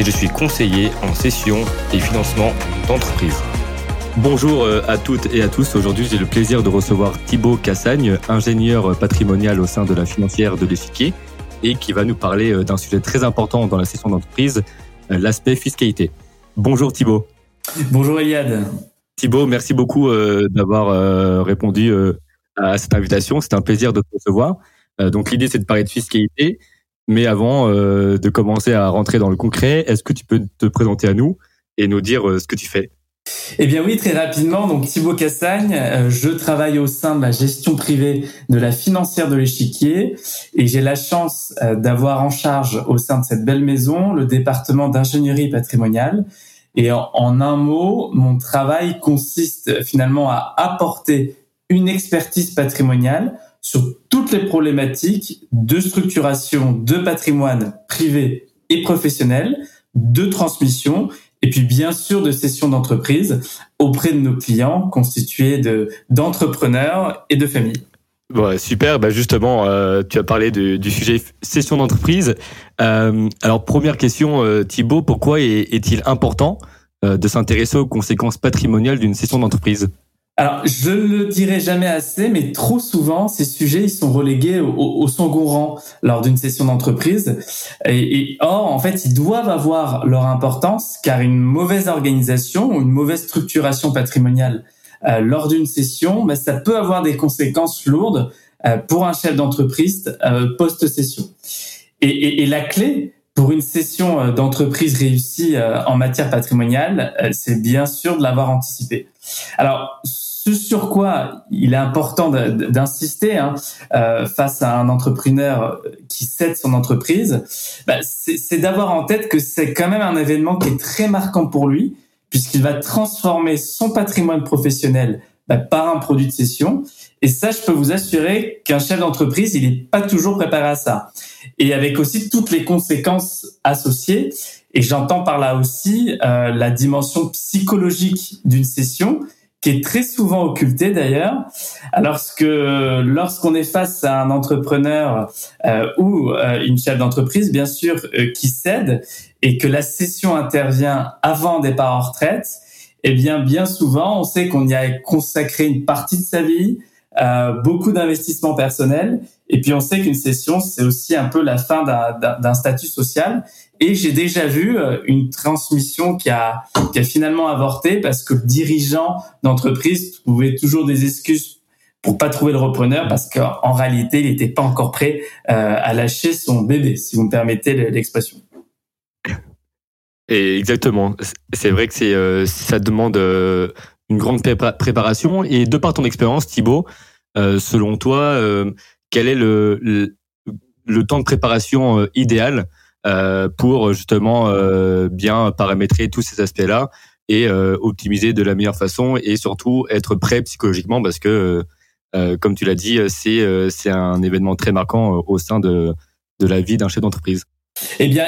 et je suis conseiller en session et financement d'entreprise. Bonjour euh, à toutes et à tous. Aujourd'hui, j'ai le plaisir de recevoir Thibaut Cassagne, ingénieur patrimonial au sein de la financière de l'échiquier et qui va nous parler euh, d'un sujet très important dans la session d'entreprise, euh, l'aspect fiscalité. Bonjour Thibaut. Bonjour Eliade. Thibaut, merci beaucoup d'avoir répondu à cette invitation. C'est un plaisir de te recevoir. Donc l'idée, c'est de parler de fiscalité. Mais avant de commencer à rentrer dans le concret, est-ce que tu peux te présenter à nous et nous dire ce que tu fais? Eh bien oui, très rapidement. Donc Thibaut Cassagne, euh, je travaille au sein de la gestion privée de la financière de l'échiquier et j'ai la chance euh, d'avoir en charge au sein de cette belle maison le département d'ingénierie patrimoniale. Et en, un mot, mon travail consiste finalement à apporter une expertise patrimoniale sur toutes les problématiques de structuration de patrimoine privé et professionnel, de transmission et puis bien sûr de sessions d'entreprise auprès de nos clients constitués de d'entrepreneurs et de familles. Super. Bah justement, euh, tu as parlé du sujet session d'entreprise. Euh, alors première question, euh, Thibaut, pourquoi est-il important de s'intéresser aux conséquences patrimoniales d'une session d'entreprise? Alors, je ne le dirai jamais assez, mais trop souvent, ces sujets ils sont relégués au, au second rang lors d'une session d'entreprise. Et, or, en fait, ils doivent avoir leur importance, car une mauvaise organisation ou une mauvaise structuration patrimoniale euh, lors d'une session, ben, ça peut avoir des conséquences lourdes euh, pour un chef d'entreprise euh, post-session. Et, la clé pour une session d'entreprise réussie en matière patrimoniale, c'est bien sûr de l'avoir anticipé. Alors, ce sur quoi il est important d'insister hein, euh, face à un entrepreneur qui cède son entreprise, bah, c'est d'avoir en tête que c'est quand même un événement qui est très marquant pour lui, puisqu'il va transformer son patrimoine professionnel bah, par un produit de cession. Et ça, je peux vous assurer qu'un chef d'entreprise, il n'est pas toujours préparé à ça. Et avec aussi toutes les conséquences associées. Et j'entends par là aussi euh, la dimension psychologique d'une session qui est très souvent occulté d'ailleurs. Alors que lorsqu'on est face à un entrepreneur euh, ou euh, une chef d'entreprise, bien sûr, euh, qui cède et que la cession intervient avant départ en retraite, eh bien, bien souvent, on sait qu'on y a consacré une partie de sa vie, beaucoup d'investissements personnels, et puis on sait qu'une session, c'est aussi un peu la fin d'un statut social. Et j'ai déjà vu euh, une transmission qui a, finalement avorté parce que le dirigeant d'entreprise trouvait toujours des excuses pour pas trouver le repreneur parce qu'en réalité, il n'était pas encore prêt euh, à lâcher son bébé, si vous me permettez l'expression. Et exactement. C'est vrai que c'est euh, ça demande une grande préparation. Et de par ton expérience, Thibaut, selon toi, quel est le, le, temps de préparation idéal pour justement euh, bien paramétrer tous ces aspects-là et euh, optimiser de la meilleure façon et surtout être prêt psychologiquement parce que comme tu l'as dit, c'est c'est un événement très marquant au sein de de la vie d'un chef d'entreprise. Eh bien,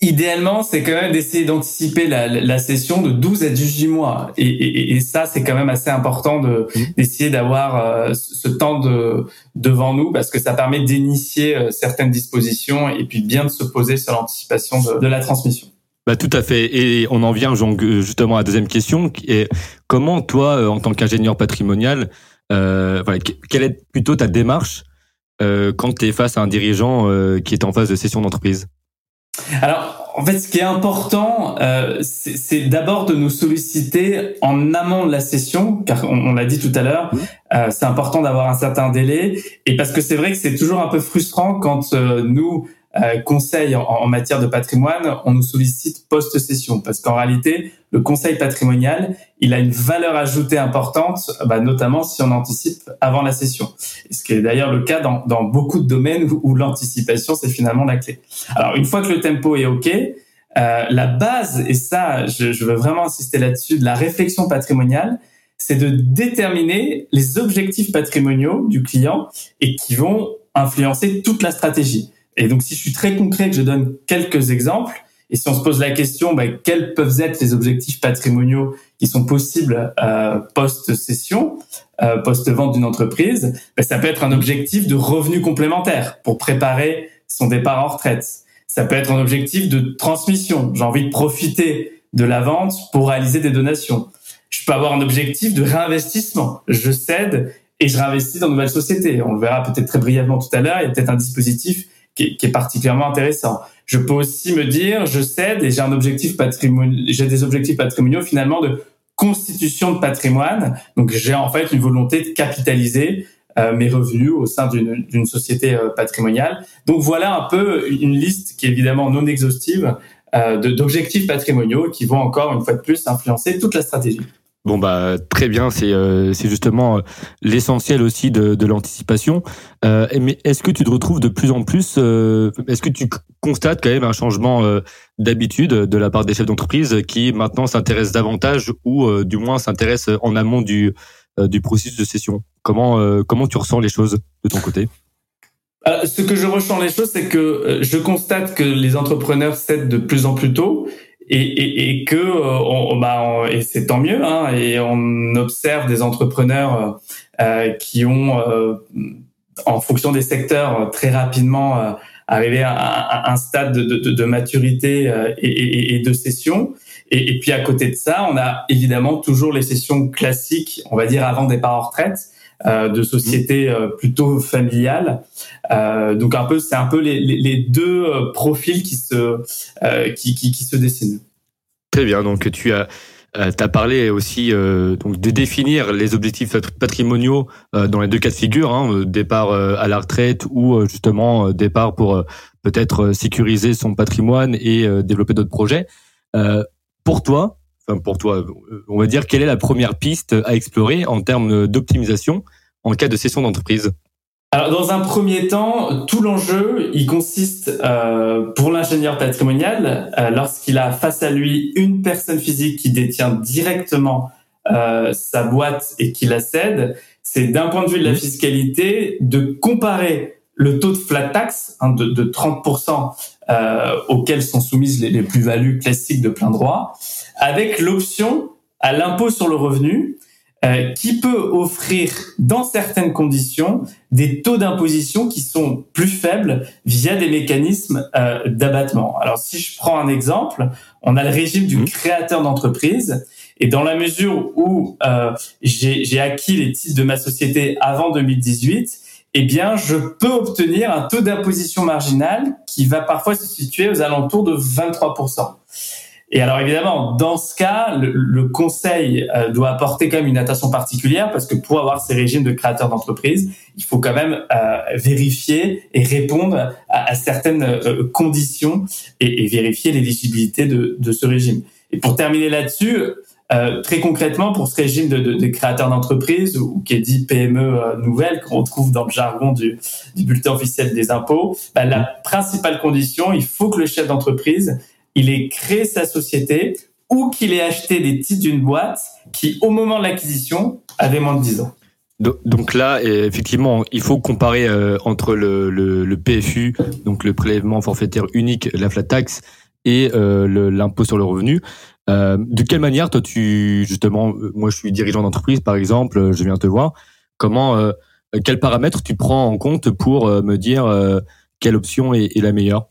idéalement, c'est quand même d'essayer d'anticiper la, la, session de 12 à 18 mois. Et, et, et ça, c'est quand même assez important de, mmh. d'essayer d'avoir euh, ce temps de, devant nous parce que ça permet d'initier euh, certaines dispositions et puis bien de se poser sur l'anticipation de, de la transmission. Bah, tout à fait. Et on en vient justement à la deuxième question. Et comment toi, euh, en tant qu'ingénieur patrimonial, euh, voilà, quelle est plutôt ta démarche euh, quand tu es face à un dirigeant euh, qui est en phase de session d'entreprise? Alors, en fait, ce qui est important, euh, c'est d'abord de nous solliciter en amont de la session, car on, l'a dit tout à l'heure, euh, c'est important d'avoir un certain délai, et parce que c'est vrai que c'est toujours un peu frustrant quand euh, nous, euh, conseil en, matière de patrimoine, on nous sollicite post-session parce qu'en réalité, le conseil patrimonial, il a une valeur ajoutée importante, bah, notamment si on anticipe avant la session. Ce qui est d'ailleurs le cas dans, dans beaucoup de domaines où, l'anticipation, c'est finalement la clé. Alors, une fois que le tempo est OK, euh, la base, et ça, je, je veux vraiment insister là-dessus, de la réflexion patrimoniale, c'est de déterminer les objectifs patrimoniaux du client et qui vont influencer toute la stratégie. Et donc, si je suis très concret, que je donne quelques exemples, et si on se pose la question, bah, quels peuvent être les objectifs patrimoniaux qui sont possibles euh, post-cession, euh, post-vente d'une entreprise, bah, ça peut être un objectif de revenu complémentaire pour préparer son départ en retraite. Ça peut être un objectif de transmission. J'ai envie de profiter de la vente pour réaliser des donations. Je peux avoir un objectif de réinvestissement. Je cède et je réinvestis dans de nouvelles sociétés. On le verra peut-être très brièvement tout à l'heure. Il y a peut-être un dispositif qui est, particulièrement intéressant. Je peux aussi me dire, je cède et j'ai un objectif patrimonial, j'ai des objectifs patrimoniaux finalement de constitution de patrimoine. Donc j'ai en fait une volonté de capitaliser euh, mes revenus au sein d'une société euh, patrimoniale. Donc voilà un peu une liste qui est évidemment non exhaustive euh, d'objectifs patrimoniaux qui vont encore une fois de plus influencer toute la stratégie. Bon bah très bien, c'est euh, c'est justement euh, l'essentiel aussi de, de l'anticipation. Euh, mais est-ce que tu te retrouves de plus en plus euh, Est-ce que tu constates quand même un changement d'habitude de la part des chefs d'entreprise qui maintenant s'intéressent davantage ou du moins s'intéressent en amont du du processus de session Comment comment tu ressens les choses de ton côté? Ce que je ressens les choses, c'est que je constate que les entrepreneurs cèdent de plus en plus tôt et, et, et que euh, on, bah, et c'est tant mieux hein, et on observe des entrepreneurs euh, qui ont euh, en fonction des secteurs très rapidement euh, arrivé à, un stade de, de, de maturité et, et, de session. Et, puis à côté de ça on a évidemment toujours les sessions classiques on va dire avant départ en retraite euh, de sociétés euh, plutôt familiales. Euh, donc un peu, c'est un peu les, les, deux profils qui se qui, qui, qui, se dessinent. Très bien. Donc tu as euh, tu as parlé aussi euh, donc de définir les objectifs patrimoniaux euh, dans les deux cas de figure, hein, départ à la retraite ou justement départ pour peut-être sécuriser son patrimoine et développer d'autres projets. pour toi, enfin pour toi, on va dire quelle est la première piste à explorer en termes d'optimisation en cas de cession d'entreprise alors, dans un premier temps, tout l'enjeu, il consiste euh, pour l'ingénieur patrimonial, euh, lorsqu'il a face à lui une personne physique qui détient directement euh, sa boîte et qui la cède, c'est d'un point de vue de la mmh. fiscalité de comparer le taux de flat tax hein, de, de, 30% euh, auquel sont soumises les, les plus-values classiques de plein droit, avec l'option à l'impôt sur le revenu euh, qui peut offrir dans certaines conditions des taux d'imposition qui sont plus faibles via des mécanismes euh, d'abattement. Alors si je prends un exemple, on a le régime du mmh. créateur d'entreprise et dans la mesure où euh, j'ai acquis les titres de ma société avant 2018, eh bien, je peux obtenir un taux d'imposition marginal qui va parfois se situer aux alentours de 23%. Et alors évidemment, dans ce cas, le, conseil euh, doit apporter quand même une attention particulière parce que pour avoir ces régimes de créateurs d'entreprise, il faut quand même euh, vérifier et répondre à, certaines euh, conditions et, vérifier l'éligibilité de, de, ce régime. Et pour terminer là-dessus, très concrètement, pour ce régime de, de, créateurs d'entreprise ou qui est dit PME nouvelle qu'on trouve dans le jargon du, du bulletin officiel des impôts, bah, la principale condition, il faut que le chef d'entreprise il ait créé sa société ou qu'il ait acheté des titres d'une boîte qui, au moment de l'acquisition, avait moins de 10 ans. Donc là, effectivement, il faut comparer euh, entre le, le, PFU, donc le prélèvement forfaitaire unique, la flat tax, et euh, l'impôt sur le revenu. Euh, de quelle manière, toi, tu justement, moi, je suis dirigeant d'entreprise, par exemple, je viens te voir. Comment, quels paramètres tu prends en compte pour me dire quelle option est la meilleure?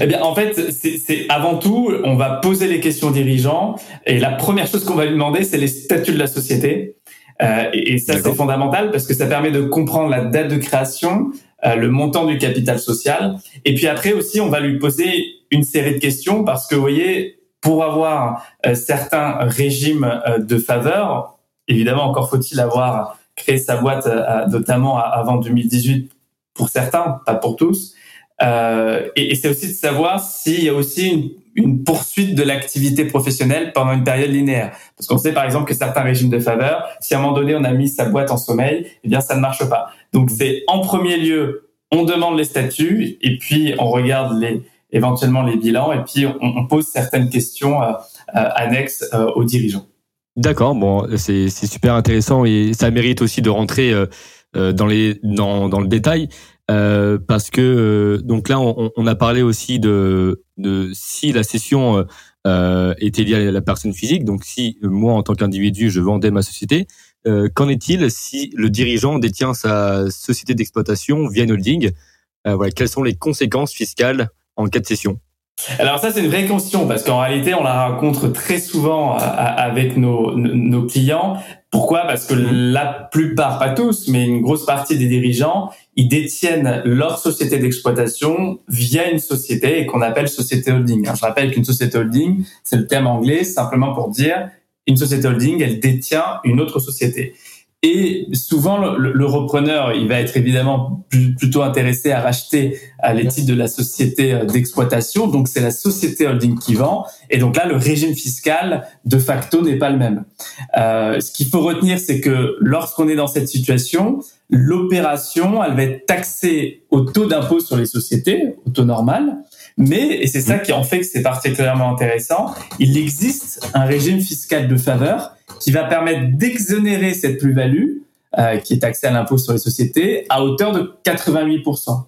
Eh bien, en fait, c'est avant tout, on va poser les questions aux dirigeants et la première chose qu'on va lui demander, c'est les statuts de la société. Euh, et, ça, c'est fondamental parce que ça permet de comprendre la date de création, euh, le montant du capital social. Et puis après aussi, on va lui poser une série de questions parce que, vous voyez, pour avoir euh, certains régimes euh, de faveur, évidemment, encore faut-il avoir créé sa boîte notamment avant 2018 pour certains, pas pour tous. Euh, et, c'est aussi de savoir s'il y a aussi une, poursuite de l'activité professionnelle pendant une période linéaire. Parce qu'on sait par exemple que certains régimes de faveur, si à un moment donné on a mis sa boîte en sommeil, eh bien ça ne marche pas. Donc c'est en premier lieu, on demande les statuts et puis on regarde éventuellement les bilans, et puis on, pose certaines questions annexes aux dirigeants. D'accord, bon, c'est super intéressant et ça mérite aussi de rentrer dans le détail. Euh, parce que euh, donc là on, on, a parlé aussi de, de si la session euh, était liée à la personne physique, donc si moi en tant qu'individu je vendais ma société, euh, qu'en est-il si le dirigeant détient sa société d'exploitation via une holding? Voilà, quelles sont les conséquences fiscales en cas de cession alors ça c'est une vraie question parce qu'en réalité on la rencontre très souvent avec nos, nos clients. Pourquoi? Parce que la plupart, pas tous, mais une grosse partie des dirigeants, ils détiennent leur société d'exploitation via une société qu'on appelle société holding. je rappelle qu'une société holding, c'est le terme anglais simplement pour dire une société holding, elle détient une autre société. Et souvent, le, repreneur, il va être évidemment plutôt intéressé à racheter les titres de la société euh, d'exploitation. Donc, c'est la société holding qui vend. Et donc là, le régime fiscal, de facto, n'est pas le même. Euh, ce qu'il faut retenir, c'est que lorsqu'on est dans cette situation, l'opération, elle va être taxée au taux d'impôt sur les sociétés, au taux normal. Mais, et c'est ça qui en fait que c'est particulièrement intéressant, il existe un régime fiscal de faveur qui va permettre d'exonérer cette plus-value euh, qui est taxée à l'impôt sur les sociétés à hauteur de 88%.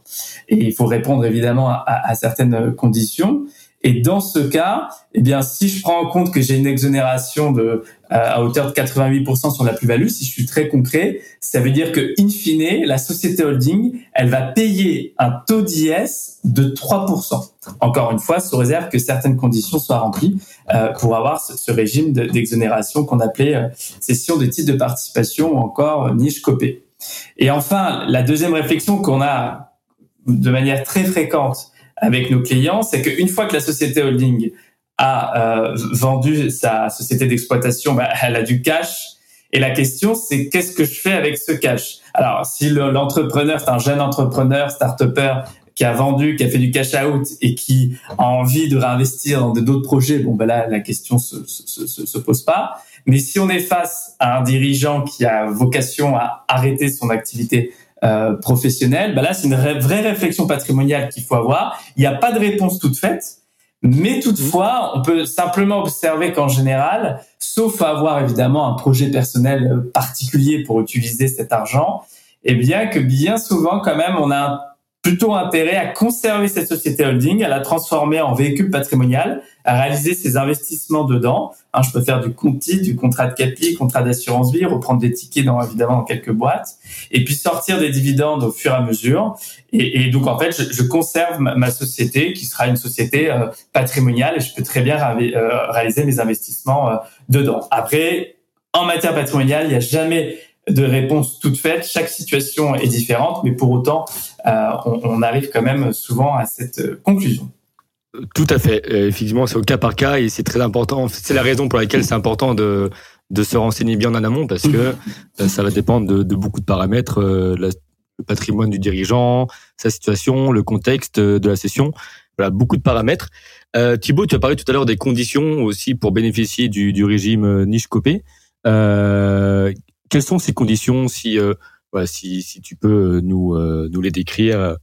Et il faut répondre évidemment à, à certaines conditions. Et dans ce cas, eh bien, si je prends en compte que j'ai une exonération de euh, à hauteur de 88% sur la plus-value, si je suis très concret, ça veut dire que in fine, la société holding, elle va payer un taux d'IS de 3%. Encore une fois, sous réserve que certaines conditions soient remplies euh, pour avoir ce, régime d'exonération qu'on appelait euh, cession de titres de participation ou encore niche copée. Et enfin, la deuxième réflexion qu'on a de manière très fréquente avec nos clients, c'est qu'une fois que la société holding a euh, vendu sa société d'exploitation, bah, elle a du cash. Et la question, c'est qu'est-ce que je fais avec ce cash? Alors, si l'entrepreneur, c'est un jeune entrepreneur, start-upper, qui a vendu, qui a fait du cash out et qui a envie de réinvestir dans d'autres projets, bon, ben là, la question se, se, se, se, pose pas. Mais si on est face à un dirigeant qui a vocation à arrêter son activité euh, professionnelle, bah là c'est une vraie réflexion patrimoniale qu'il faut avoir. Il n'y a pas de réponse toute faite, mais toutefois on peut simplement observer qu'en général, sauf à avoir évidemment un projet personnel particulier pour utiliser cet argent, eh bien que bien souvent quand même on a plutôt intérêt à conserver cette société holding, à la transformer en véhicule patrimonial, à réaliser ses investissements dedans. Hein, je peux faire du compte du contrat de capi, contrat d'assurance vie, reprendre des tickets dans évidemment dans quelques boîtes, et puis sortir des dividendes au fur et à mesure. Et, donc en fait, je, je conserve ma, société qui sera une société euh, patrimoniale et je peux très bien euh, réaliser mes investissements euh, dedans. Après, en matière patrimoniale, il n'y a jamais de réponse toute faite. Chaque situation est différente, mais pour autant, on, on, arrive quand même souvent à cette conclusion. Tout à fait. Euh, effectivement, c'est au cas par cas et c'est très important. C'est la raison pour laquelle c'est important de, de se renseigner bien en amont parce que ça va dépendre de, beaucoup de paramètres, le patrimoine du dirigeant, sa situation, le contexte de la session. Voilà, beaucoup de paramètres. Euh, Thibaut, tu as parlé tout à l'heure des conditions aussi pour bénéficier du, du régime niche copé. Euh, quelles sont ces conditions si, euh, si, tu peux nous, euh, nous les décrire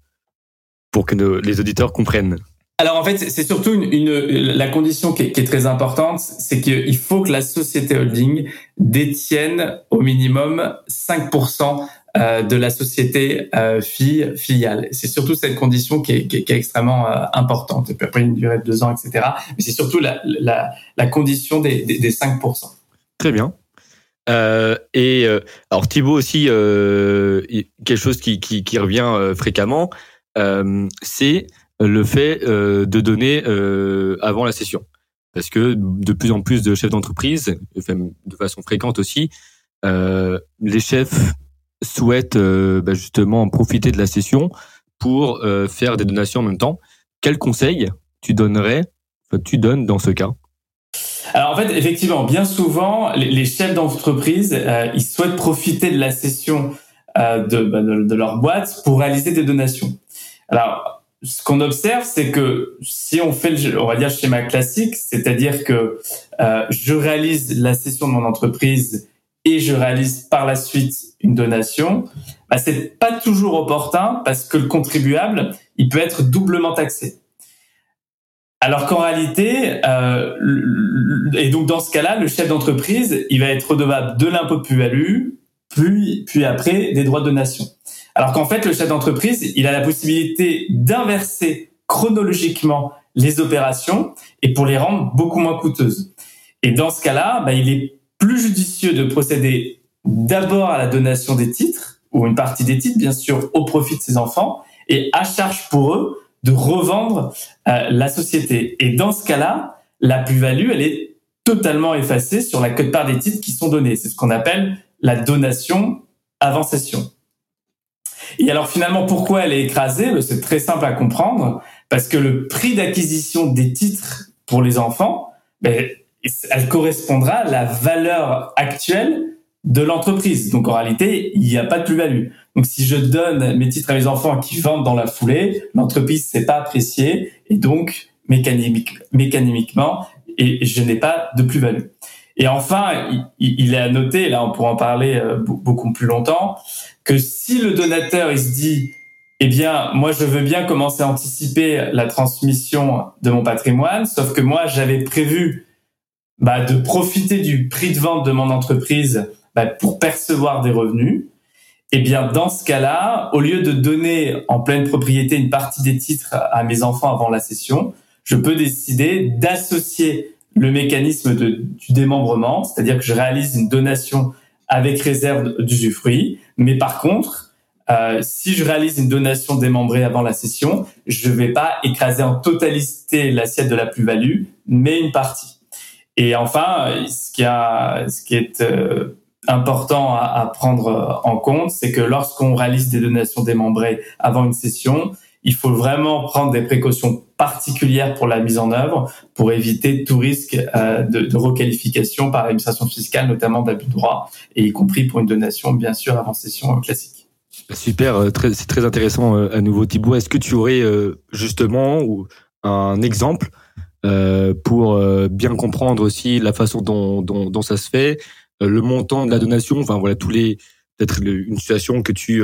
pour que les auditeurs comprennent? Alors en fait, c'est surtout une, la condition qui est, très importante, c'est qu'il faut que la société holding détienne au minimum 5% euh, de la société euh, filiale. C'est surtout cette condition qui est, extrêmement euh, importante. Et puis après une durée de deux ans, etc. Mais c'est surtout la, condition des, des, des 5%. Très bien. Et alors Thibaut aussi, quelque chose qui, revient fréquemment, c'est le fait de donner avant la session. Parce que de plus en plus de chefs d'entreprise, de façon fréquente aussi, les chefs souhaitent bah, justement profiter de la session pour faire des donations en même temps. Quel conseil tu donnerais, tu donnes dans ce cas? Alors en fait, effectivement, bien souvent, les, chefs d'entreprise, euh, ils souhaitent profiter de la session euh, bah, de, de, leur boîte pour réaliser des donations. Alors, ce qu'on observe, c'est que si on fait, le, on va dire, schéma classique, c'est-à-dire que euh, je réalise la session de mon entreprise et je réalise par la suite une donation, bah, c'est pas toujours opportun parce que le contribuable, il peut être doublement taxé. Alors qu'en réalité, euh, et donc dans ce cas-là, le chef d'entreprise, il va être redevable de l'impôt plus-value, puis, puis après des droits de donation. Alors qu'en fait, le chef d'entreprise, il a la possibilité d'inverser chronologiquement les opérations et pour les rendre beaucoup moins coûteuses. Et dans ce cas-là, bah, il est plus judicieux de procéder d'abord à la donation des titres, ou une partie des titres, bien sûr, au profit de ses enfants, et à charge pour eux de revendre euh, la société. Et dans ce cas-là, la plus-value, elle est totalement effacée sur la cote-part des titres qui sont donnés. C'est ce qu'on appelle la donation avant cession. Et alors finalement, pourquoi elle est écrasée? Ben, C'est très simple à comprendre, parce que le prix d'acquisition des titres pour les enfants, ben, elle correspondra à la valeur actuelle de l'entreprise. Donc en réalité, il n'y a pas de plus-value. Donc si je donne mes titres à mes enfants qui vendent dans la foulée, l'entreprise s'est pas appréciée et donc mécanique, mécaniquement, et je n'ai pas de plus-value. Et enfin, il, il, est à noter, là on pourra en parler euh, beaucoup plus longtemps, que si le donateur il se dit, eh bien moi je veux bien commencer à anticiper la transmission de mon patrimoine, sauf que moi j'avais prévu bah, de profiter du prix de vente de mon entreprise bah, pour percevoir des revenus, eh bien, dans ce cas-là, au lieu de donner en pleine propriété une partie des titres à mes enfants avant la cession, je peux décider d'associer le mécanisme de, du démembrement, c'est-à-dire que je réalise une donation avec réserve d'usufruit, mais par contre, euh, si je réalise une donation démembrée avant la cession, je ne vais pas écraser en totalité l'assiette de la plus-value, mais une partie. Et enfin, ce qui, a, ce qui est euh, important à, à, prendre en compte, c'est que lorsqu'on réalise des donations démembrées avant une session, il faut vraiment prendre des précautions particulières pour la mise en œuvre pour éviter tout risque euh, de, de, requalification par l'administration fiscale, notamment d'abus de droit, et y compris pour une donation, bien sûr, avant session classique. Super, euh, c'est très intéressant euh, à nouveau Thibault. Est-ce que tu aurais justement un exemple pour bien comprendre aussi la façon dont, dont, dont ça se fait, le montant de la donation, enfin voilà tous les peut-être une situation que tu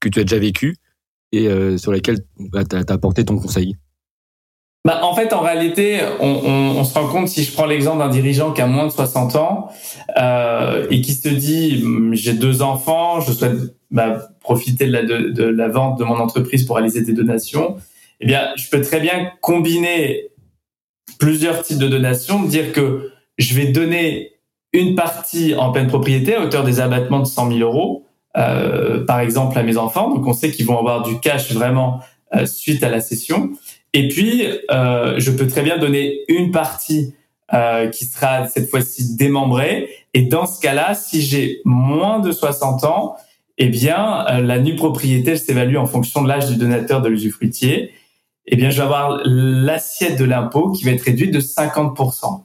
que tu as déjà vécue et euh, sur laquelle bah, tu as, apporté ton conseil. Bah, en fait, en réalité, on, se rend compte, si je prends l'exemple d'un dirigeant qui a moins de 60 ans euh, et qui se dit, hum, j'ai deux enfants, je souhaite bah, profiter de la, de la vente de mon entreprise pour réaliser des donations, eh bien, je peux très bien combiner plusieurs types de donations, dire que je vais donner une partie en pleine propriété à hauteur des abattements de 100 000 euros, euh, par exemple à mes enfants. Donc on sait qu'ils vont avoir du cash vraiment euh, suite à la session. Et puis euh, je peux très bien donner une partie qui sera cette fois-ci démembrée. Et dans ce cas-là, si j'ai moins de 60 ans, eh bien la nue propriété s'évalue en fonction de l'âge du donateur de l'usufruitier. Eh bien je vais avoir l'assiette de l'impôt qui va être réduite de 50%.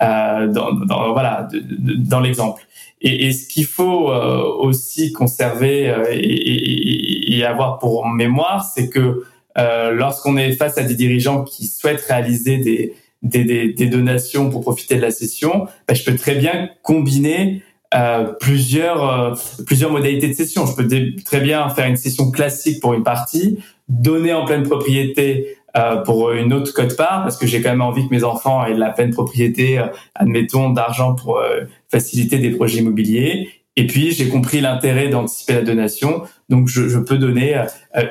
Euh, dans, dans, voilà, dans l'exemple. Et, et, ce qu'il faut euh, aussi conserver euh, et, et, avoir pour mémoire, c'est que euh, lorsqu'on est face à des dirigeants qui souhaitent réaliser des, des, des, des donations pour profiter de la session, ben, je peux très bien combiner euh, plusieurs plusieurs modalités de session. Je peux très bien faire une session classique pour une partie, donner en pleine propriété euh, pour une autre cote-part, parce que j'ai quand même envie que mes enfants aient de la pleine propriété, euh, admettons, d'argent pour euh, faciliter des projets immobiliers. Et puis, j'ai compris l'intérêt d'anticiper la donation. Donc, je, je peux donner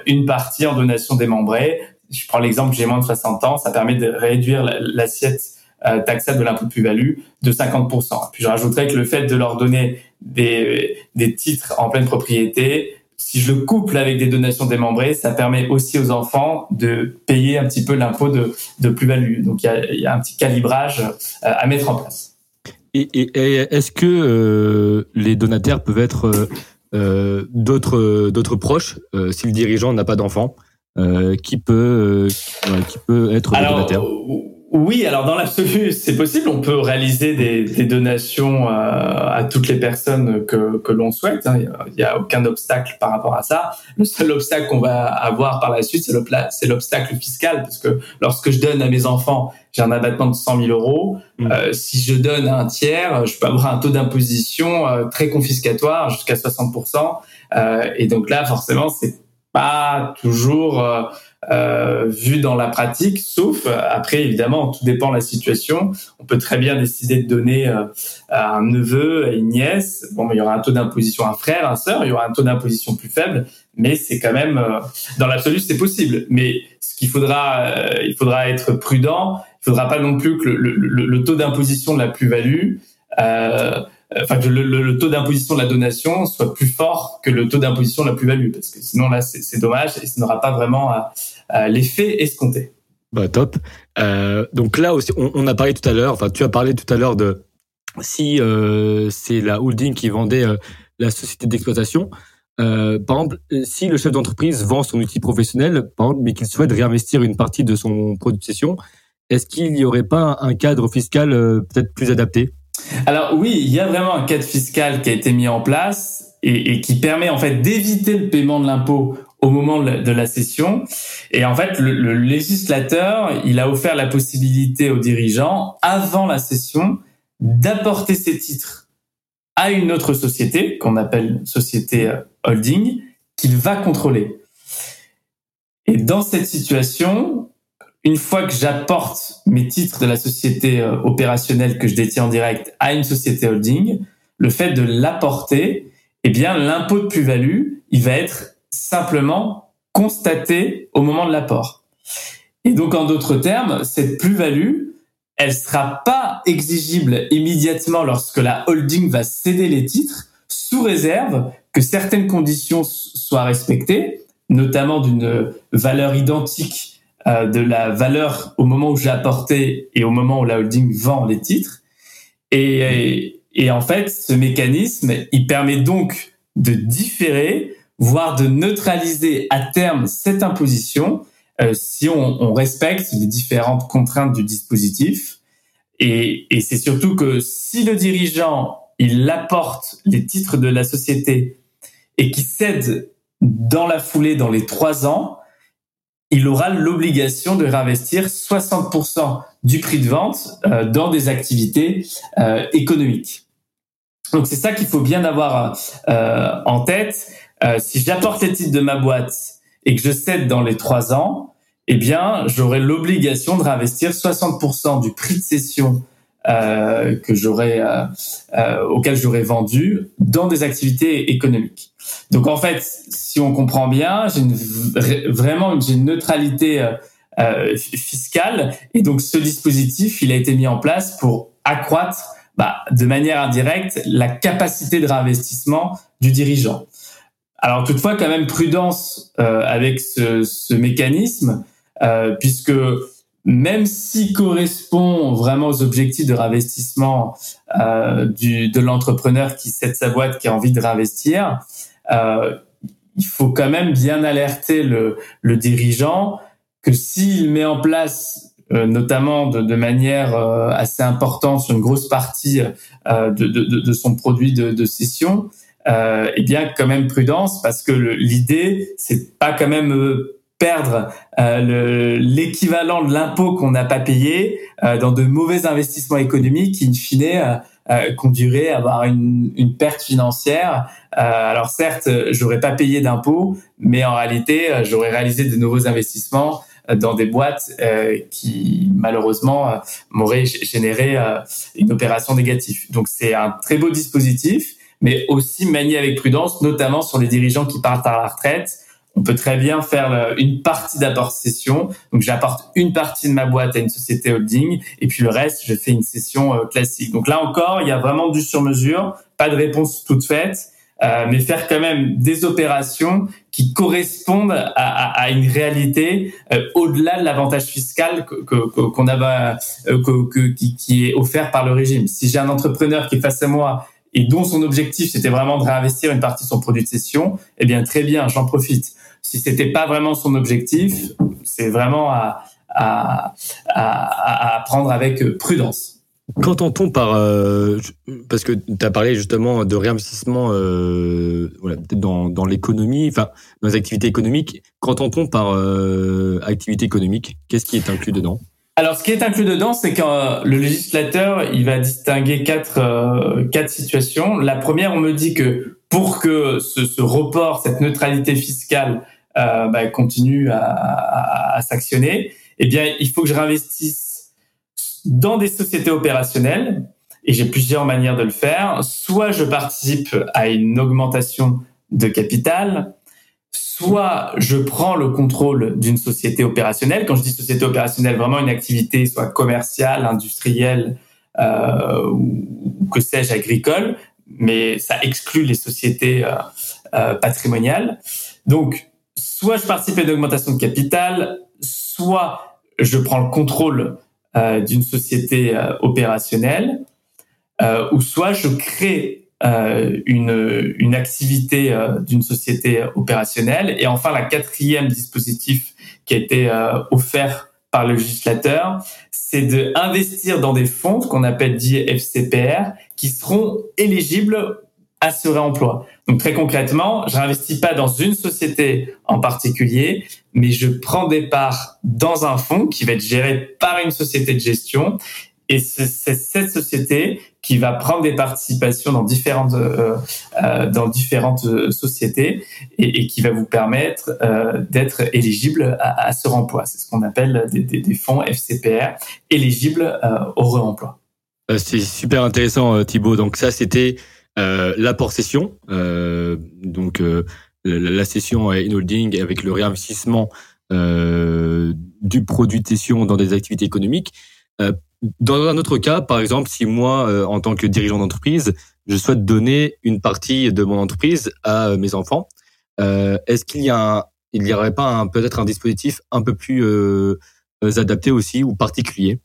une partie en donation démembrée. Je prends l'exemple, j'ai moins de 60 ans, ça permet de réduire l'assiette taxable de l'impôt de plus-value de 50%. Puis, je rajouterais que le fait de leur donner des, des titres en pleine propriété, si je le couple avec des donations démembrées, ça permet aussi aux enfants de payer un petit peu l'impôt de, de plus-value. Donc il y a, y a, un petit calibrage euh, à mettre en place. Et, et, est-ce que euh, les donataires peuvent être euh, euh d'autres d'autres proches euh, si le dirigeant n'a pas d'enfant qui peut qui peut être Alors, donataire oui, alors dans l'absolu, c'est possible. On peut réaliser des, des donations euh, à toutes les personnes que, que l'on souhaite. Hein. Il n'y a, aucun obstacle par rapport à ça. Le seul obstacle qu'on va avoir par la suite, c'est l'obstacle fiscal, parce que lorsque je donne à mes enfants, j'ai un abattement de 100 000 euros. Mmh. Euh, si je donne à un tiers, je peux avoir un taux d'imposition euh, très confiscatoire, jusqu'à 60% euh, Et donc là, forcément, c'est pas toujours euh, vu dans la pratique, sauf après évidemment tout dépend de la situation. On peut très bien décider de donner euh, à un neveu, à une nièce. Bon, mais il y aura un taux d'imposition, un frère, un sœur, il y aura un taux d'imposition plus faible, mais c'est quand même euh, dans l'absolu c'est possible. Mais ce qu'il faudra, euh, il faudra être prudent. Il faudra pas non plus que le, le, le taux d'imposition de la plus-value euh, enfin que le, le, taux d'imposition de la donation soit plus fort que le taux d'imposition de la plus-value, parce que sinon là c'est dommage et ça n'aura pas vraiment l'effet escompté. Bah top. Euh, donc là aussi, on, on, a parlé tout à l'heure. Enfin, tu as parlé tout à l'heure de si euh, c'est la holding qui vendait euh, la société d'exploitation. Euh, par exemple, si le chef d'entreprise vend son outil professionnel, par exemple, mais qu'il souhaite réinvestir une partie de son produit de cession, est-ce qu'il n'y aurait pas un cadre fiscal peut-être plus adapté? Alors oui, il y a vraiment un cadre fiscal qui a été mis en place et, et qui permet en fait d'éviter le paiement de l'impôt au moment de la cession. Et en fait, le, le, législateur, il a offert la possibilité aux dirigeants, avant la cession, d'apporter ces titres à une autre société, qu'on appelle société euh, holding, qu'il va contrôler. Et dans cette situation, une fois que j'apporte mes titres de la société euh, opérationnelle que je détiens en direct à une société holding, le fait de l'apporter, eh bien, l'impôt de plus-value, il va être simplement constaté au moment de l'apport. Et donc, en d'autres termes, cette plus-value, elle sera pas exigible immédiatement lorsque la holding va céder les titres, sous réserve que certaines conditions soient respectées, notamment d'une valeur identique euh, de la valeur au moment où j'ai apporté et au moment où la holding vend les titres. Et, et, en fait, ce mécanisme, il permet donc de différer, voire de neutraliser à terme cette imposition euh, si on, on, respecte les différentes contraintes du dispositif. Et, et c'est surtout que si le dirigeant, il apporte les titres de la société et qui cède dans la foulée dans les trois ans, il aura l'obligation de réinvestir 60% du prix de vente euh, dans des activités euh, économiques. Donc c'est ça qu'il faut bien avoir euh, en tête. Euh, si j'apporte les titres de ma boîte et que je cède dans les trois ans, eh bien j'aurai l'obligation de réinvestir 60% du prix de cession euh, que j'aurais euh, euh, auquel j'aurais vendu dans des activités économiques. Donc en fait, si on comprend bien, j'ai une, vraiment j'ai une neutralité euh, fiscale et donc ce dispositif, il a été mis en place pour accroître bah, de manière indirecte la capacité de réinvestissement du dirigeant. Alors toutefois, quand même prudence avec ce, ce mécanisme, puisque même s'il correspond vraiment aux objectifs de réinvestissement euh, du, de l'entrepreneur qui cède sa boîte, qui a envie de réinvestir, euh, il faut quand même bien alerter le, le dirigeant que s'il met en place, euh, notamment de, de manière euh, assez importante une grosse partie euh, de, de, de, son produit de, de cession, eh bien quand même prudence parce que l'idée c'est pas quand même perdre euh, l'équivalent de l'impôt qu'on n'a pas payé euh, dans de mauvais investissements économiques qui, in fine, euh, euh conduiraient à avoir une, une perte financière. Euh, alors certes, j'aurais pas payé d'impôt, mais en réalité, j'aurais réalisé de nouveaux investissements dans des boîtes qui malheureusement m'auraient généré une opération négative. Donc c'est un très beau dispositif, mais aussi manié avec prudence, notamment sur les dirigeants qui partent à la retraite on peut très bien faire une partie d'apport session. Donc j'apporte une partie de ma boîte à une société holding et puis le reste, je fais une session euh, classique. Donc là encore, il y a vraiment du sur-mesure, pas de réponse toute faite. Euh, mais faire quand même des opérations qui correspondent à, à, à une réalité euh, au-delà de l'avantage fiscal qu'on que, qu'on a, euh, qui, qui, est offert par le régime. Si j'ai un entrepreneur qui est face à moi et dont son objectif c'était vraiment de réinvestir une partie de son produit de cession, eh bien très bien, j'en profite si c'était pas vraiment son objectif, c'est vraiment à, prendre avec prudence. Qu'entend-on par euh, parce que tu as parlé justement de réinvestissement euh, dans l'économie, enfin dans les activités économiques. Qu'entend-on par euh, activité économique Qu'est-ce qui est inclus dedans? Alors, ce qui est inclus dedans, c'est que euh, le législateur, il va distinguer quatre euh, quatre situations. La première, on me dit que pour que ce, report, cette neutralité fiscale euh, bah, continue à, à, s'actionner, eh bien, il faut que je réinvestisse dans des sociétés opérationnelles. Et j'ai plusieurs manières de le faire. Soit je participe à une augmentation de capital, soit je prends le contrôle d'une société opérationnelle. Quand je dis société opérationnelle, vraiment une activité soit commerciale, industrielle euh, ou que sais-je, agricole, mais ça exclut les sociétés euh, euh, patrimoniales. Donc, soit je participe à une augmentation de capital, soit je prends le contrôle euh, d'une société euh, opérationnelle, ou soit je crée une, une activité d'une société opérationnelle. Et enfin, la quatrième dispositif qui a été offert par le législateur, c'est d'investir dans des fonds qu'on appelle dit FCPR, qui seront éligibles à ce réemploi. Donc très concrètement, je n'investis pas dans une société en particulier, mais je prends des parts dans un fonds qui va être géré par une société de gestion. Et c'est cette société qui va prendre des participations dans différentes euh, euh, dans différentes euh, sociétés et, qui va vous permettre d'être éligible à, ce remploi. C'est ce qu'on appelle des, fonds FCPR éligibles au réemploi. C'est super intéressant, Thibault. Donc ça, c'était l'apport session, donc la, session in-holding avec le réinvestissement du produit session dans des activités économiques. Dans un autre cas, par exemple, si moi, en tant que dirigeant d'entreprise, je souhaite donner une partie de mon entreprise à mes enfants, est-ce qu'il y a il n'y aurait pas peut-être un dispositif un peu plus adapté aussi ou particulier?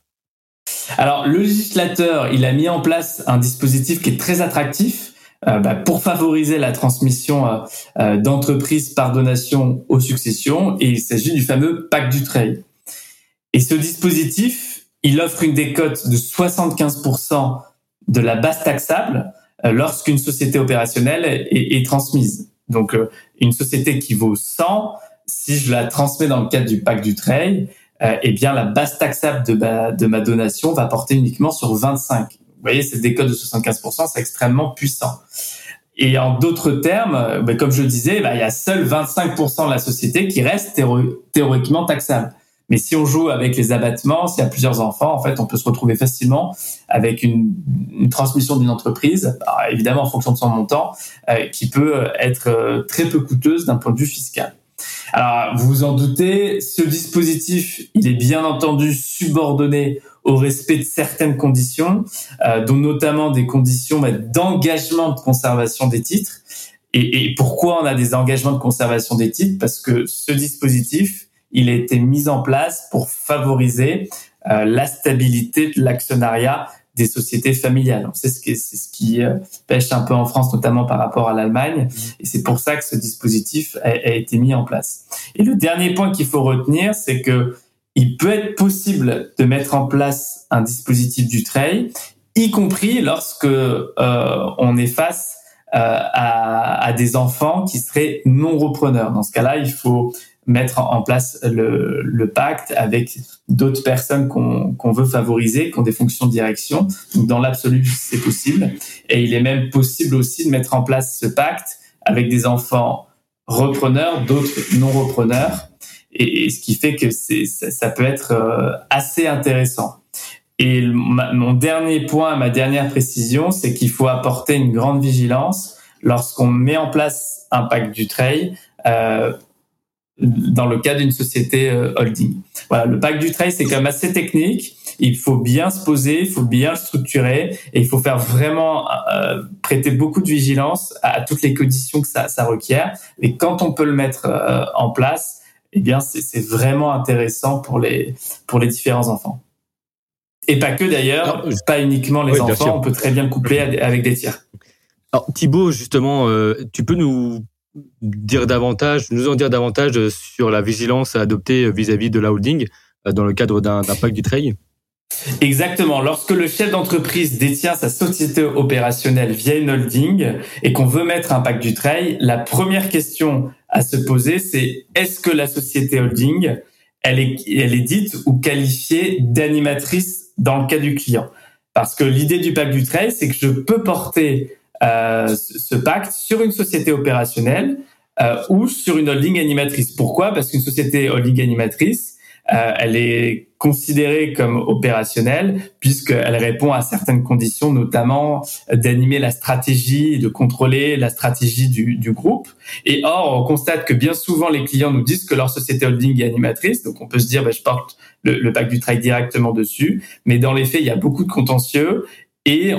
Alors, le législateur, il a mis en place un dispositif qui est très attractif euh, bah, pour favoriser la transmission euh, euh, d'entreprises par donation aux successions, et il s'agit du fameux pacte du trade. Et ce dispositif, il offre une décote de 75% de la base taxable lorsqu'une société opérationnelle est, transmise. Donc, une société qui vaut 100, si je la transmets dans le cadre du pacte du trade, euh, eh bien la base taxable de ma, donation va porter uniquement sur 25. Vous voyez, cette décote de 75%, c'est extrêmement puissant. Et en d'autres termes, euh, bah, comme je le disais, bah, il y a seul 25% de la société qui reste théoriquement taxable. Mais si on joue avec les abattements, s'il y a plusieurs enfants, en fait, on peut se retrouver facilement avec une, une transmission d'une entreprise, évidemment en fonction de son montant, euh, qui peut être euh, très peu coûteuse d'un point de vue fiscal. Alors, vous vous en doutez, ce dispositif, il est bien entendu subordonné au respect de certaines conditions, euh, dont notamment des conditions bah, d'engagement de conservation des titres. Et, et, pourquoi on a des engagements de conservation des titres? Parce que ce dispositif, il a été mis en place pour favoriser euh, la stabilité de l'actionnariat des sociétés familiales. C'est ce qui, c'est ce qui euh, pêche un peu en France, notamment par rapport à l'Allemagne. Mmh. Et c'est pour ça que ce dispositif a, a, été mis en place. Et le dernier point qu'il faut retenir, c'est que il peut être possible de mettre en place un dispositif du trail, y compris lorsque euh, on est face euh, à, à, des enfants qui seraient non repreneurs. Dans ce cas-là, il faut mettre en place le, pacte avec d'autres personnes qu'on veut favoriser, qui ont des fonctions de direction. Dans l'absolu, c'est possible. Et il est même possible aussi de mettre en place ce pacte avec des enfants repreneurs, d'autres non repreneurs. Et, ce qui fait que ça, ça peut être euh, assez intéressant. Et mon dernier point, ma dernière précision, c'est qu'il faut apporter une grande vigilance lorsqu'on met en place un pacte du trail. Euh, dans le cas d'une société euh, holding. Voilà, le pacte du trade, c'est quand même assez technique. Il faut bien se poser, il faut bien le structurer et il faut faire vraiment euh, prêter beaucoup de vigilance à, toutes les conditions que ça, ça, requiert. Et quand on peut le mettre euh, en place, eh bien, c'est vraiment intéressant pour les pour les différents enfants. Et pas que d'ailleurs, pas uniquement les oui, enfants, on peut très bien coupler avec des tiers. Alors Thibaut, justement, euh, tu peux nous dire davantage, nous en dire davantage sur la vigilance à adopter vis-à-vis de la holding euh, dans le cadre d'un pacte du trail Exactement. Lorsque le chef d'entreprise détient sa société opérationnelle via une holding et qu'on veut mettre un pacte du trail, la première question à se poser, c'est est-ce que la société holding, elle est, dite ou qualifiée d'animatrice dans le cas du client? Parce que l'idée du pacte du trail, c'est que je peux porter euh, ce pacte sur une société opérationnelle ou sur une holding animatrice. Pourquoi? Parce qu'une société holding animatrice, euh, elle est considérée comme opérationnelle puisqu'elle répond à certaines conditions, notamment d'animer la stratégie, de contrôler la stratégie du, du, groupe. Et or, on constate que bien souvent, les clients nous disent que leur société holding est animatrice. Donc, on peut se dire, bah, je porte le, le pack du trade directement dessus. Mais dans les faits, il y a beaucoup de contentieux et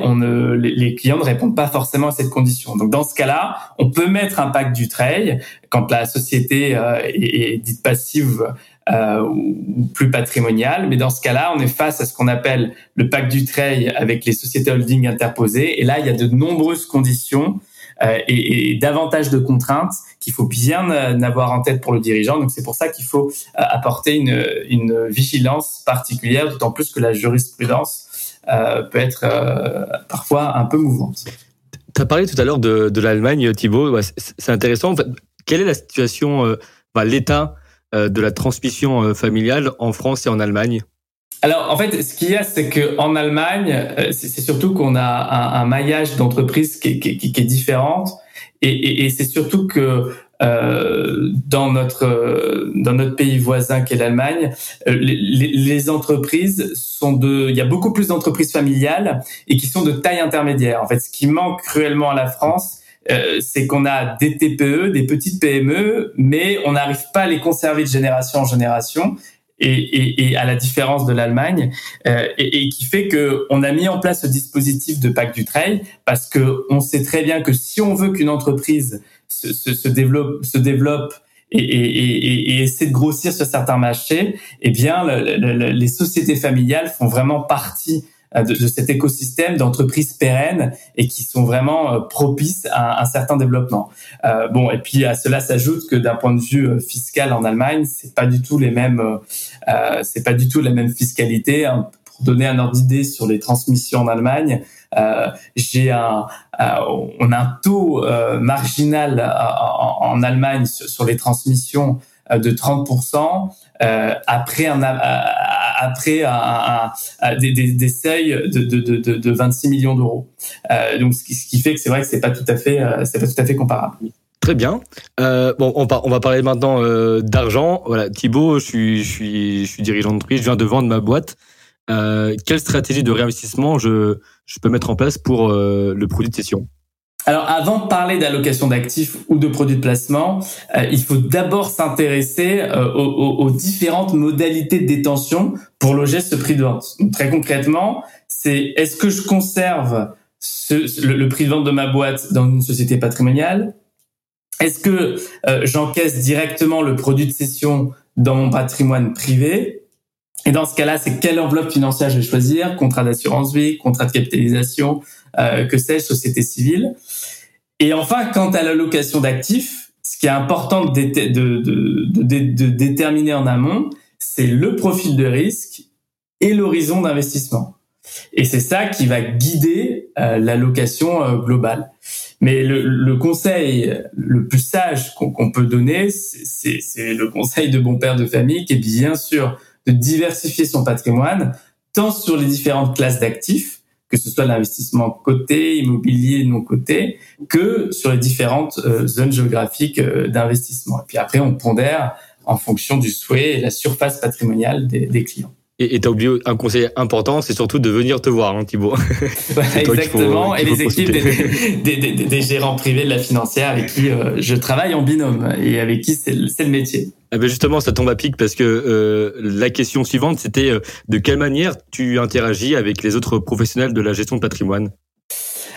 les clients ne répondent pas forcément à cette condition. Donc dans ce cas-là, on peut mettre un pack du trade quand la société euh, est, dite passive euh, ou plus patrimonial. Mais dans ce cas-là, on est face à ce qu'on appelle le pacte du trade avec les sociétés holding interposées. Et là, il y a de nombreuses conditions euh, et, davantage de contraintes qu'il faut bien avoir en tête pour le dirigeant. Donc c'est pour ça qu'il faut apporter une, vigilance particulière, d'autant plus que la jurisprudence peut être euh, parfois un peu mouvante. Tu as parlé tout à l'heure de, de l'Allemagne, Thibault. C'est intéressant. Quelle est la situation, euh, l'état euh, de la transmission euh, familiale en France et en Allemagne? Alors, en fait, ce qu'il y a, c'est que en Allemagne, euh, c'est surtout qu'on a un, un maillage d'entreprises qui, qui, qui, est différente, et, et, et c'est surtout que euh, dans notre dans notre pays voisin qu'est l'Allemagne, les, les, entreprises sont de, il y a beaucoup plus d'entreprises familiales et qui sont de taille intermédiaire. En fait, ce qui manque cruellement à la France, euh, c'est qu'on a des TPE, des petites PME, mais on n'arrive pas à les conserver de génération en génération. Et, et, et à la différence de l'Allemagne, euh, et, et, qui fait que on a mis en place ce dispositif de pack du trail parce que on sait très bien que si on veut qu'une entreprise se, se, développe, se développe et, et, essaie de grossir sur certains marchés, eh bien, le, le, les sociétés familiales font vraiment partie euh, de, de, cet écosystème d'entreprises pérennes et qui sont vraiment euh, propices à un certain développement. Euh, bon, et puis à cela s'ajoute que d'un point de vue euh, fiscal en Allemagne, c'est pas du tout les mêmes, euh, c'est pas du tout la même fiscalité. Hein. Pour donner un ordre d'idée sur les transmissions en Allemagne, j'ai un, on a un taux marginal en, Allemagne sur, les transmissions de 30% après un après un, des, seuils de, de, de, de 26 millions d'euros. Euh, donc ce qui, fait que c'est vrai que c'est pas tout à fait euh, c'est pas tout à fait comparable. Très bien. Euh, bon, on, va parler maintenant euh, d'argent. Voilà, Thibaut, je suis, je suis, je suis dirigeant je viens de vendre ma boîte. Euh, quelle stratégie de réinvestissement je, je peux mettre en place pour euh, le produit de cession? Alors, avant de parler d'allocation d'actifs ou de produits de placement, euh, il faut d'abord s'intéresser euh, aux, aux, différentes modalités de détention pour loger ce prix de vente. Très concrètement, c'est est-ce que je conserve ce, le, le, prix de vente de ma boîte dans une société patrimoniale? Est-ce que euh, j'encaisse directement le produit de cession dans mon patrimoine privé? Et dans ce cas-là, c'est quelle enveloppe financière je vais choisir? Contrat d'assurance vie, contrat de capitalisation, euh, que sais-je, société civile. Et enfin, quant à l'allocation d'actifs, ce qui est important de, déterminer en amont, c'est le profil de risque et l'horizon d'investissement. Et c'est ça qui va guider euh, l'allocation euh, globale. Mais le, conseil le plus sage qu'on qu peut donner, c'est le conseil de bon père de famille, qui est bien sûr de diversifier son patrimoine, tant sur les différentes classes d'actifs, que ce soit l'investissement coté, immobilier non coté, que sur les différentes euh, zones géographiques euh, d'investissement. Et puis après, on pondère en fonction du souhait et la surface patrimoniale des, des clients. Et tu as oublié un conseil important, c'est surtout de venir te voir, hein. Voilà, exactement. Faut, et les équipes des, des, des, des, gérants privés de la financière avec qui euh, je travaille en binôme et avec qui c'est le, le métier. Eh ben justement, ça tombe à pic parce que euh, la question suivante, c'était euh, de quelle manière tu interagis avec les autres professionnels de la gestion de patrimoine?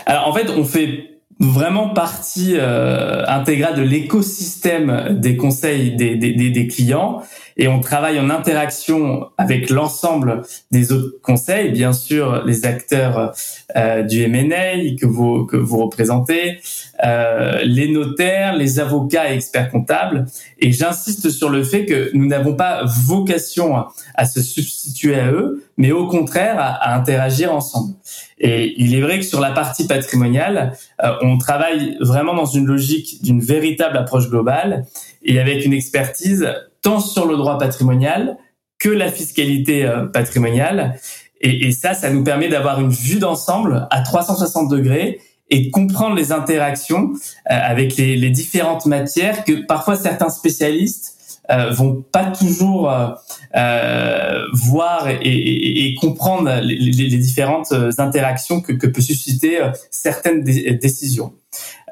Alors en fait, on fait vraiment partie euh, intégrale de l'écosystème des conseils des, des, des, clients et on travaille en interaction avec l'ensemble des autres conseils, bien sûr les acteurs euh, du M&A que vous que vous représentez, euh, les notaires, les avocats et experts comptables. Et j'insiste sur le fait que nous n'avons pas vocation à, se substituer à eux, mais au contraire à, à, interagir ensemble. Et il est vrai que sur la partie patrimoniale, euh, on travaille vraiment dans une logique d'une véritable approche globale et avec une expertise tant sur le droit patrimonial que la fiscalité euh, patrimoniale. Et, ça, ça nous permet d'avoir une vue d'ensemble à 360 degrés et comprendre les interactions avec les, différentes matières que parfois certains spécialistes euh, vont pas toujours euh, euh, voir et, comprendre les, différentes interactions que, que peut susciter certaines décisions.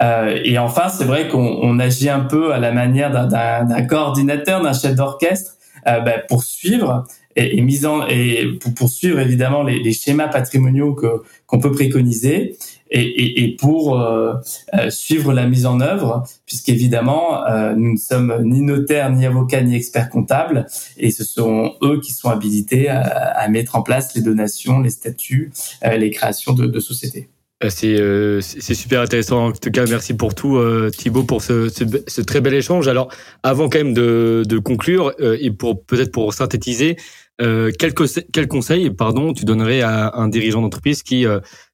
et enfin, c'est vrai qu'on agit un peu à la manière d'un coordinateur, d'un chef d'orchestre, ben, pour suivre et, et, mise en et pour poursuivre évidemment les, les schémas patrimoniaux que qu'on peut préconiser et, et, et pour euh, euh, suivre la mise en œuvre, puisqu'évidemment, euh, nous ne sommes ni notaires, ni avocats, ni experts comptables, et ce sont eux qui sont habilités à, à mettre en place les donations, les statuts, euh, les créations de, de sociétés. C'est c'est super intéressant. En tout cas, merci pour tout, Thibaut, pour ce, ce, ce, très bel échange. Alors, avant quand même de, de conclure et pour peut-être pour synthétiser, quel, quel conseil, pardon, tu donnerais à un dirigeant d'entreprise qui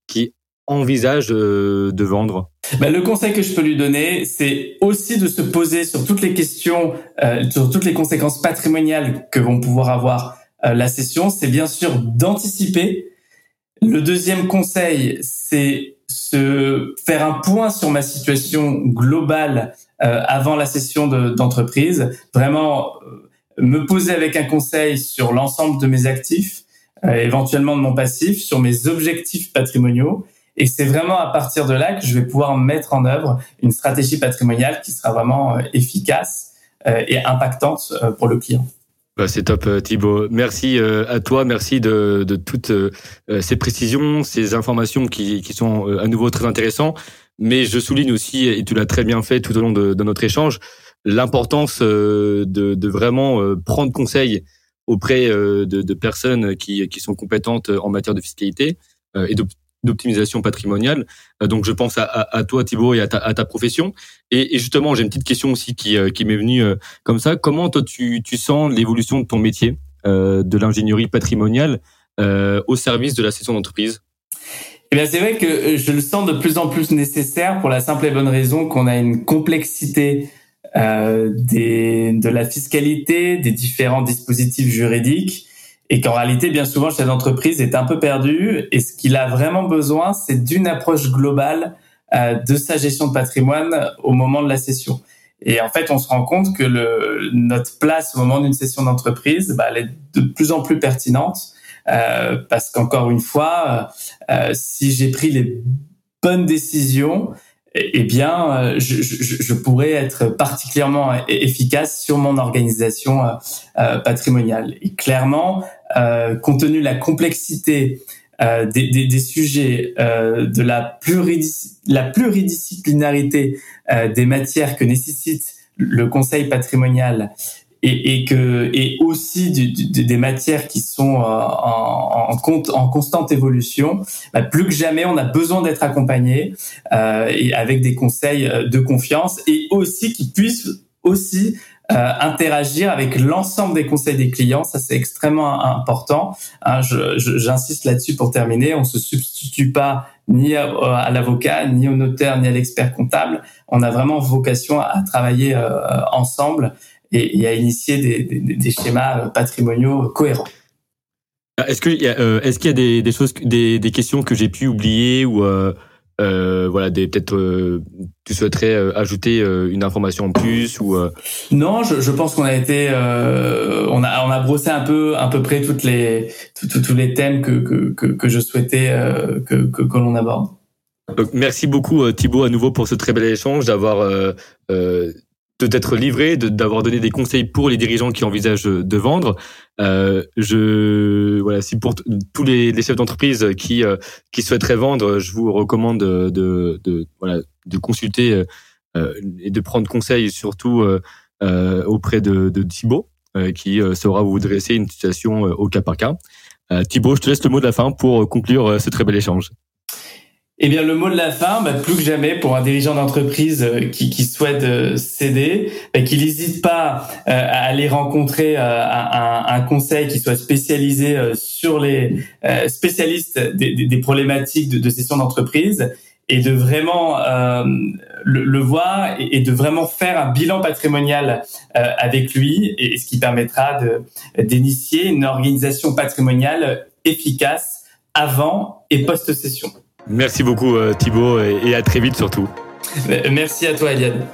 qui envisage de, vendre? Ben, Le conseil que je peux lui donner, c'est aussi de se poser sur toutes les questions, euh, sur toutes les conséquences patrimoniales que vont pouvoir avoir euh, la session. C'est bien sûr d'anticiper. Le deuxième conseil, c'est se faire un point sur ma situation globale euh, avant la session d'entreprise. Vraiment, euh, me poser avec un conseil sur l'ensemble de mes actifs, euh, éventuellement de mon passif, sur mes objectifs patrimoniaux et c'est vraiment à partir de là que je vais pouvoir mettre en œuvre une stratégie patrimoniale qui sera vraiment euh, efficace euh, et impactante pour le client. Bah, c'est top Thibaut. Merci à toi, merci de, de toutes ces précisions, ces informations qui, qui sont à nouveau très intéressantes. Mais je souligne aussi, et tu l'as très bien fait tout au long de, de notre échange, l'importance de, de, vraiment prendre conseil auprès de, de, personnes qui, qui sont compétentes en matière de fiscalité et de d'optimisation patrimoniale. Euh, donc je pense à, toi Thibaut et à ta, profession. Et, justement, j'ai une petite question aussi qui, euh, m'est venue euh, comme ça. Comment toi tu, sens l'évolution de ton métier de l'ingénierie patrimoniale au service de la session d'entreprise? Eh bien, c'est vrai que je le sens de plus en plus nécessaire pour la simple et bonne raison qu'on a une complexité de la fiscalité, des différents dispositifs juridiques et qu'en réalité, bien souvent, le chef d'entreprise est un peu perdu et ce qu'il a vraiment besoin, c'est d'une approche globale euh, de sa gestion de patrimoine au moment de la session. Et en fait, on se rend compte que le, notre place au moment d'une session d'entreprise, bah, elle est de plus en plus pertinente euh, parce qu'encore une fois, euh, si j'ai pris les bonnes décisions, eh bien, euh, je, pourrais être particulièrement efficace sur mon organisation euh, euh, patrimoniale. Et clairement, compte tenu de la complexité des, sujets, de la pluridisciplinarité des matières que nécessite le conseil patrimonial et, que et aussi des matières qui sont euh, en, constante évolution, bah, plus que jamais, on a besoin d'être accompagné euh, et avec des conseils euh, de confiance et aussi qui puissent aussi interagir avec l'ensemble des conseils des clients. Ça, c'est extrêmement important. Hein, J'insiste là-dessus pour terminer. On se substitue pas ni à, l'avocat, ni au notaire, ni à l'expert comptable. On a vraiment vocation à, travailler ensemble et, à initier des, des, des, schémas patrimoniaux cohérents. Est-ce qu'il y a, euh, est-ce qu'il y a des, des, choses, des, des questions que j'ai pu oublier ou euh, euh, voilà, des peut-être euh, tu souhaiterais euh, ajouter une information en plus ou Non, je, je pense qu'on a été, on a on a brossé un peu à peu près toutes les tous les thèmes que que, que, que je souhaitais que que, que l'on aborde. Donc, merci beaucoup Thibaut à nouveau pour ce très bel échange, d'avoir euh, de t'être livré, d'avoir donné des conseils pour les dirigeants qui envisagent de vendre. Euh, je voilà, si pour tous les, les, chefs d'entreprise qui euh, qui souhaiteraient vendre, je vous recommande de, de, de voilà de consulter euh, et de prendre conseil surtout euh, auprès de, de Thibaut qui saura vous dresser une situation au cas par cas. Thibaut, je te laisse le mot de la fin pour conclure ce très bel échange. Eh bien, le mot de la fin, bah, plus que jamais, pour un dirigeant d'entreprise euh, qui, souhaite euh, céder, bah, qu'il n'hésite pas euh, à aller rencontrer un, conseil qui soit spécialisé sur les spécialistes des, problématiques de, de d'entreprise et de vraiment le, le, voir et, de vraiment faire un bilan patrimonial avec lui, et, ce qui permettra d'initier une organisation patrimoniale efficace avant et post-session. Merci beaucoup Thibaut et à très vite surtout. Merci à toi Eliane.